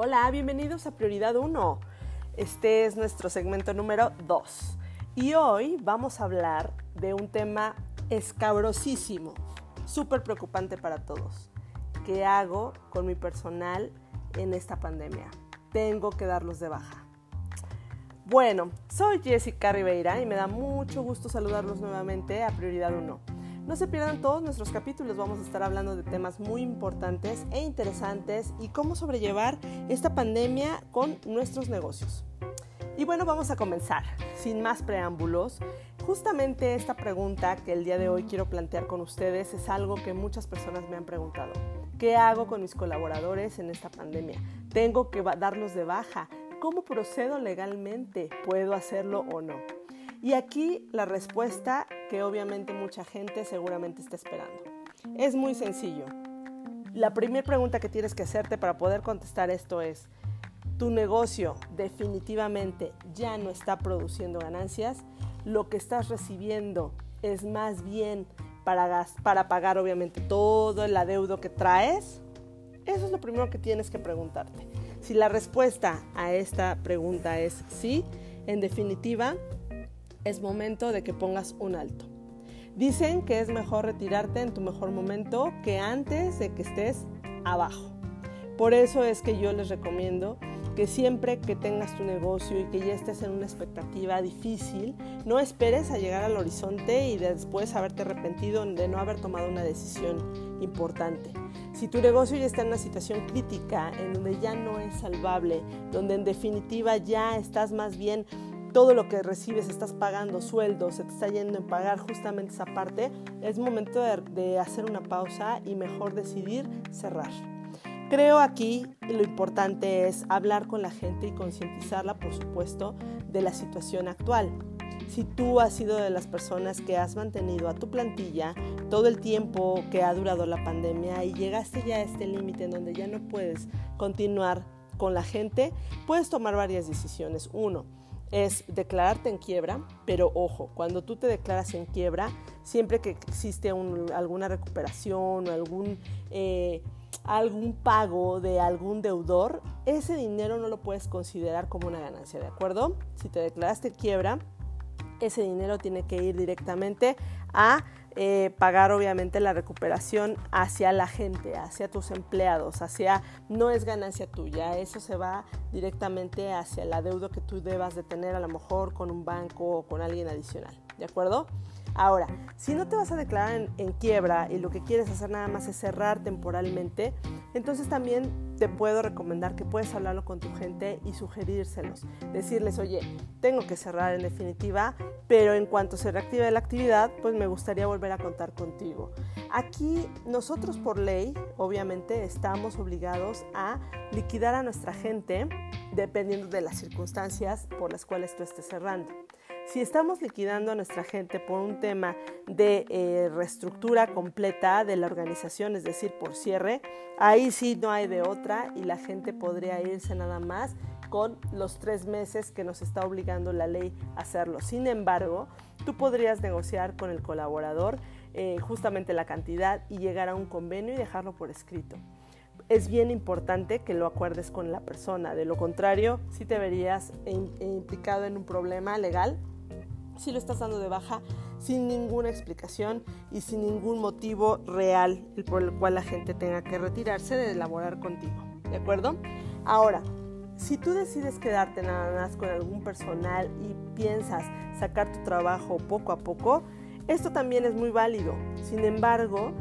Hola, bienvenidos a Prioridad 1. Este es nuestro segmento número 2. Y hoy vamos a hablar de un tema escabrosísimo, súper preocupante para todos. ¿Qué hago con mi personal en esta pandemia? Tengo que darlos de baja. Bueno, soy Jessica Ribeira y me da mucho gusto saludarlos nuevamente a Prioridad 1. No se pierdan todos nuestros capítulos, vamos a estar hablando de temas muy importantes e interesantes y cómo sobrellevar esta pandemia con nuestros negocios. Y bueno, vamos a comenzar. Sin más preámbulos, justamente esta pregunta que el día de hoy quiero plantear con ustedes es algo que muchas personas me han preguntado. ¿Qué hago con mis colaboradores en esta pandemia? ¿Tengo que darlos de baja? ¿Cómo procedo legalmente? ¿Puedo hacerlo o no? Y aquí la respuesta que obviamente mucha gente seguramente está esperando. Es muy sencillo. La primera pregunta que tienes que hacerte para poder contestar esto es, ¿tu negocio definitivamente ya no está produciendo ganancias? Lo que estás recibiendo es más bien para, para pagar obviamente todo el adeudo que traes. Eso es lo primero que tienes que preguntarte. Si la respuesta a esta pregunta es sí, en definitiva, es momento de que pongas un alto. Dicen que es mejor retirarte en tu mejor momento que antes de que estés abajo. Por eso es que yo les recomiendo que siempre que tengas tu negocio y que ya estés en una expectativa difícil, no esperes a llegar al horizonte y después haberte arrepentido de no haber tomado una decisión importante. Si tu negocio ya está en una situación crítica, en donde ya no es salvable, donde en definitiva ya estás más bien todo lo que recibes, estás pagando sueldos, se te está yendo en pagar justamente esa parte, es momento de, hacer una pausa y mejor decidir cerrar. Creo aquí lo importante es hablar con la gente y concientizarla, por supuesto, de la situación actual. Si tú has sido de las personas que has mantenido a tu plantilla todo el tiempo que ha durado la pandemia y llegaste ya a este límite en donde ya no puedes continuar con la gente, puedes tomar varias decisiones. Uno, es declararte en quiebra, pero ojo, cuando tú te declaras en quiebra, siempre que existe alguna recuperación o algún, eh, algún pago de algún deudor, ese dinero no lo puedes considerar como una ganancia, ¿de acuerdo? Si te declaraste en quiebra, ese dinero tiene que ir directamente a eh, pagar obviamente la recuperación hacia la gente, hacia tus empleados, hacia no es ganancia tuya, eso se va directamente hacia la deuda que tú debas de tener a lo mejor con un banco o con alguien adicional, ¿de acuerdo? Ahora, si no te vas a declarar en, quiebra y lo que quieres hacer nada más es cerrar temporalmente, entonces también te puedo recomendar que puedes hablarlo con tu gente y sugerírselos. Decirles, oye, tengo que cerrar en definitiva, pero en cuanto se reactive la actividad, pues me gustaría volver a contar contigo. Aquí nosotros por ley, obviamente, estamos obligados a liquidar a nuestra gente dependiendo de las circunstancias por las cuales tú estés cerrando. Si estamos liquidando a nuestra gente por un tema de eh, reestructura completa de la organización, es decir, por cierre, ahí sí no hay de otra y la gente podría irse nada más con los tres meses que nos está obligando la ley a hacerlo. Sin embargo, tú podrías negociar con el colaborador eh, justamente la cantidad y llegar a un convenio y dejarlo por escrito es bien importante que lo acuerdes con la persona. De lo contrario, si te verías implicado en un problema legal si lo estás dando de baja sin ninguna explicación y sin ningún motivo real por el cual la gente tenga que retirarse de elaborar contigo. ¿De acuerdo? Ahora, si tú decides quedarte nada más con algún personal y piensas sacar tu trabajo poco a poco, esto también es muy válido. Sin embargo,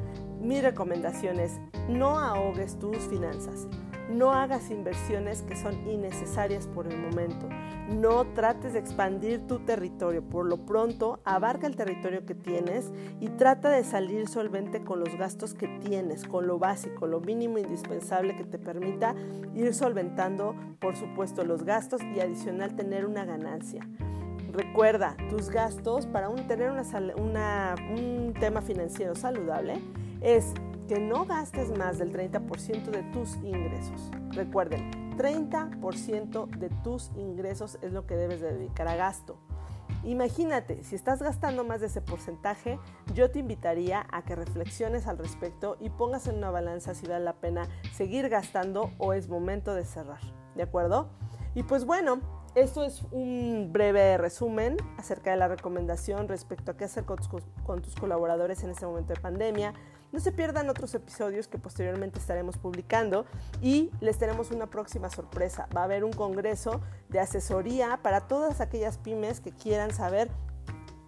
mi recomendación es no ahogues tus finanzas. No hagas inversiones que son innecesarias por el momento. No trates de expandir tu territorio. Por lo pronto, abarca el territorio que tienes y trata de salir solvente con los gastos que tienes, con lo básico, lo mínimo indispensable que te permita ir solventando, por supuesto, los gastos y adicional tener una ganancia. Recuerda, tus gastos para tener un tema financiero saludable es que no gastes más del 30% de tus ingresos. Recuerden, 30% de tus ingresos es lo que debes de dedicar a gasto. Imagínate, si estás gastando más de ese porcentaje, yo te invitaría a que reflexiones al respecto y pongas en una balanza si vale la pena seguir gastando o es momento de cerrar. ¿De acuerdo? Y pues bueno, esto es un breve resumen acerca de la recomendación respecto a qué hacer con tus, colaboradores en este momento de pandemia. No se pierdan otros episodios que posteriormente estaremos publicando y les tenemos una próxima sorpresa. Va a haber un congreso de asesoría para todas aquellas pymes que quieran saber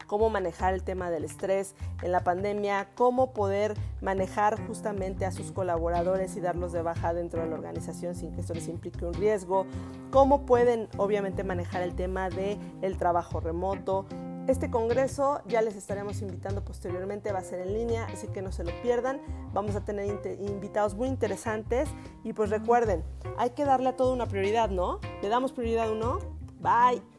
cómo manejar el tema del estrés en la pandemia, cómo poder manejar justamente a sus colaboradores y darlos de baja dentro de la organización sin que esto les implique un riesgo, cómo pueden obviamente manejar el tema del el trabajo remoto, este congreso ya les estaremos invitando posteriormente, va a ser en línea, así que no se lo pierdan. Vamos a tener invitados muy interesantes y pues recuerden, hay que darle a todo una prioridad, ¿no? ¿Le damos prioridad o no? Bye.